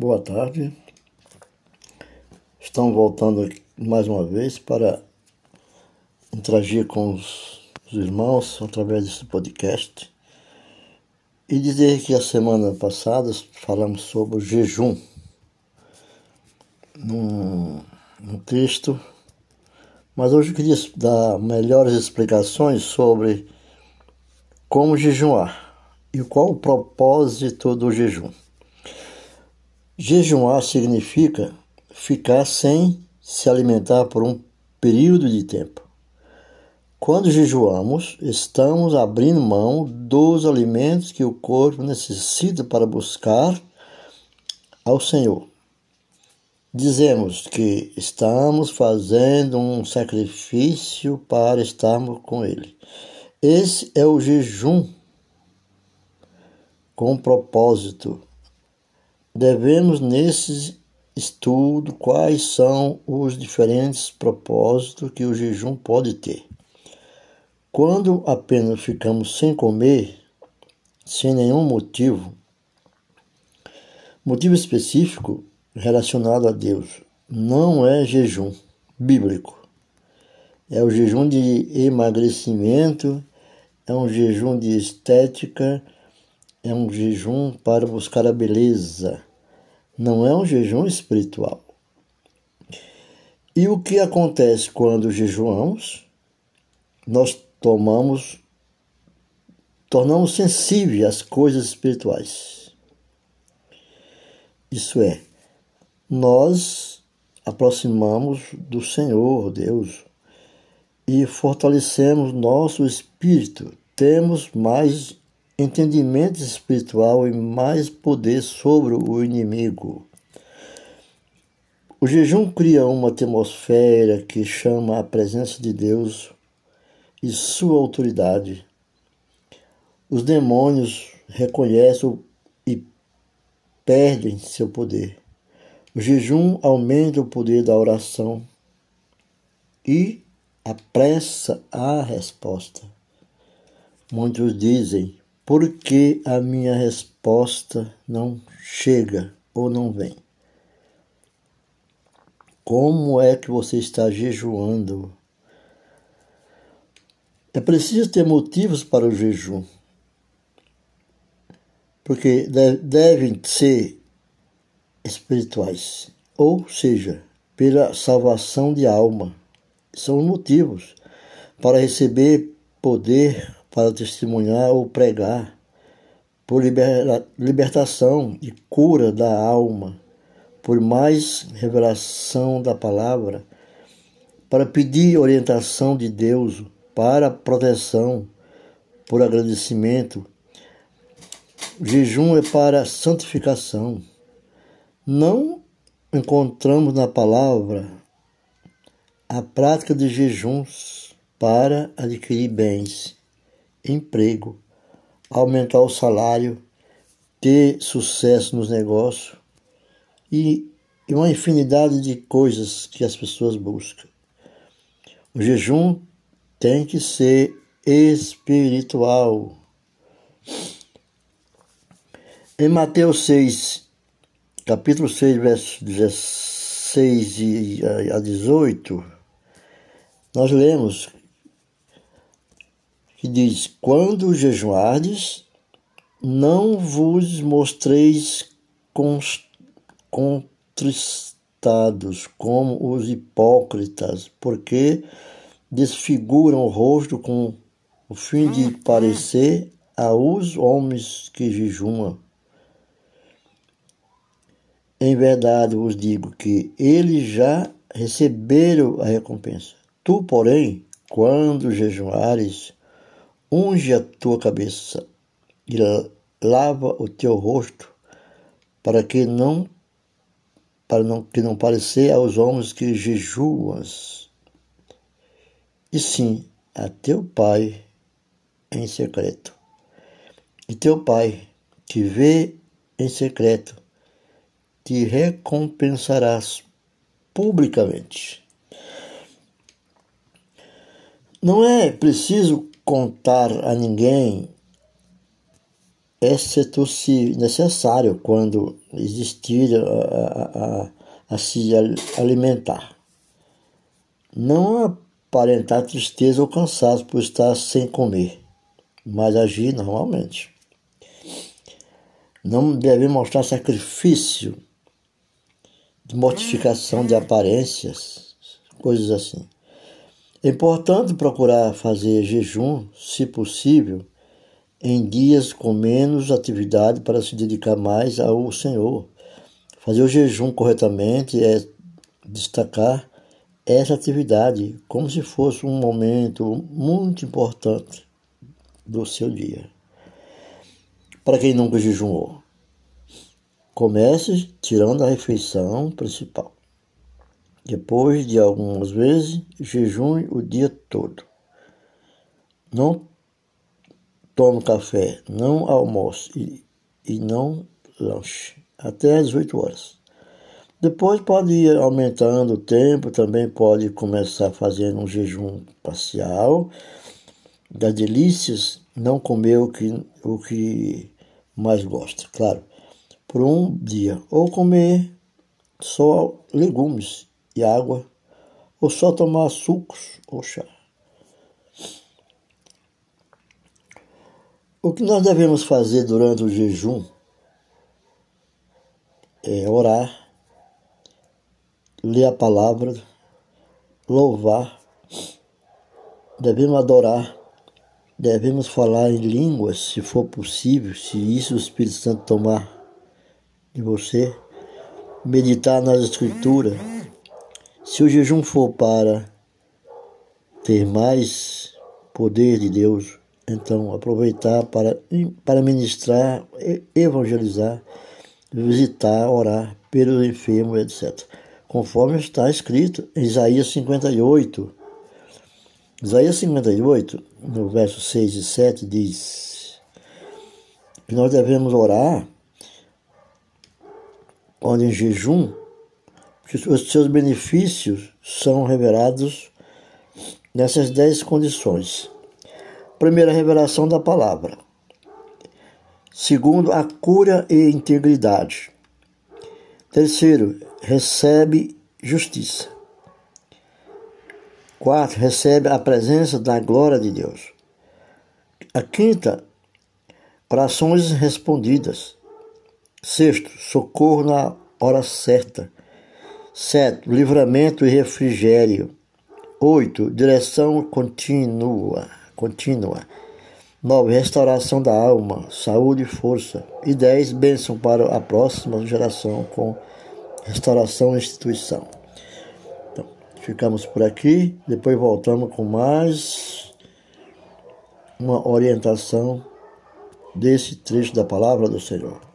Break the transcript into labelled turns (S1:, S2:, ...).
S1: Boa tarde. Estamos voltando mais uma vez para interagir com os, os irmãos através desse podcast e dizer que a semana passada falamos sobre o jejum num, num texto, mas hoje eu queria dar melhores explicações sobre como jejuar e qual o propósito do jejum. Jejuar significa ficar sem se alimentar por um período de tempo. Quando jejuamos, estamos abrindo mão dos alimentos que o corpo necessita para buscar ao Senhor. Dizemos que estamos fazendo um sacrifício para estarmos com Ele. Esse é o jejum com propósito Devemos nesse estudo quais são os diferentes propósitos que o jejum pode ter. Quando apenas ficamos sem comer, sem nenhum motivo, motivo específico relacionado a Deus, não é jejum bíblico. É o jejum de emagrecimento, é um jejum de estética, é um jejum para buscar a beleza, não é um jejum espiritual. E o que acontece quando jejuamos? Nós tomamos, tornamos sensíveis às coisas espirituais. Isso é, nós aproximamos do Senhor Deus e fortalecemos nosso espírito. Temos mais entendimento espiritual e mais poder sobre o inimigo. O jejum cria uma atmosfera que chama a presença de Deus e sua autoridade. Os demônios reconhecem e perdem seu poder. O jejum aumenta o poder da oração e apressa a resposta. Muitos dizem: por que a minha resposta não chega ou não vem? Como é que você está jejuando? É preciso ter motivos para o jejum, porque devem ser espirituais, ou seja, pela salvação de alma. São motivos para receber poder para testemunhar ou pregar, por libertação e cura da alma, por mais revelação da palavra, para pedir orientação de Deus, para proteção, por agradecimento. Jejum é para santificação. Não encontramos na palavra a prática de jejuns para adquirir bens emprego, aumentar o salário, ter sucesso nos negócios e, uma infinidade de coisas que as pessoas buscam. O jejum tem que ser espiritual. Em Mateus 6, capítulo 6, versos 16 a 18, nós lemos que diz: Quando jejuardes, não vos mostreis contristados como os hipócritas, porque desfiguram o rosto com o fim de hum, parecer aos homens que jejuam. Em verdade vos digo que eles já receberam a recompensa. Tu, porém, quando jejuares, unge a tua cabeça e lava o teu rosto, para que não para não, que não parecer aos homens que jejuas, e sim a teu Pai em secreto. E teu Pai, que vê em secreto, te recompensarás publicamente. Não é preciso contar a ninguém exceto se necessário, quando existir a, a, a, a se alimentar. Não aparentar tristeza ou cansaço por estar sem comer, mas agir normalmente. Não deve mostrar sacrifício de mortificação de aparências, coisas assim. É importante procurar fazer jejum, se possível, em dias com menos atividade para se dedicar mais ao Senhor. Fazer o jejum corretamente é destacar essa atividade como se fosse um momento muito importante do seu dia. Para quem nunca jejuou, comece tirando a refeição principal. Depois de algumas vezes, jejum o dia todo. Não tome café, não almoce e, e não lanche até às 8 horas. Depois pode ir aumentando o tempo, também pode começar fazendo um jejum parcial das delícias, não comer o que, o que mais gosta, claro, por um dia. Ou comer só legumes e água, ou só tomar sucos ou chá. O que nós devemos fazer durante o jejum é orar, ler a palavra, louvar, devemos adorar, devemos falar em línguas, se for possível, se isso o Espírito Santo tomar de você, meditar nas Escrituras. Se o jejum for para ter mais poder de Deus, então, aproveitar para, para ministrar, evangelizar, visitar, orar pelos enfermos, etc. Conforme está escrito em Isaías 58. Isaías 58, no verso 6 e 7, diz que nós devemos orar onde em jejum, que os seus benefícios são revelados nessas dez condições. Primeira revelação da palavra. Segundo, a cura e integridade. Terceiro, recebe justiça. Quarto, recebe a presença da glória de Deus. A quinta, orações respondidas. Sexto, socorro na hora certa. Sétimo, livramento e refrigério. Oito, direção contínua contínua. 9. Restauração da alma, saúde e força. E 10. Bênção para a próxima geração com restauração e instituição. Então, ficamos por aqui. Depois voltamos com mais uma orientação desse trecho da palavra do Senhor.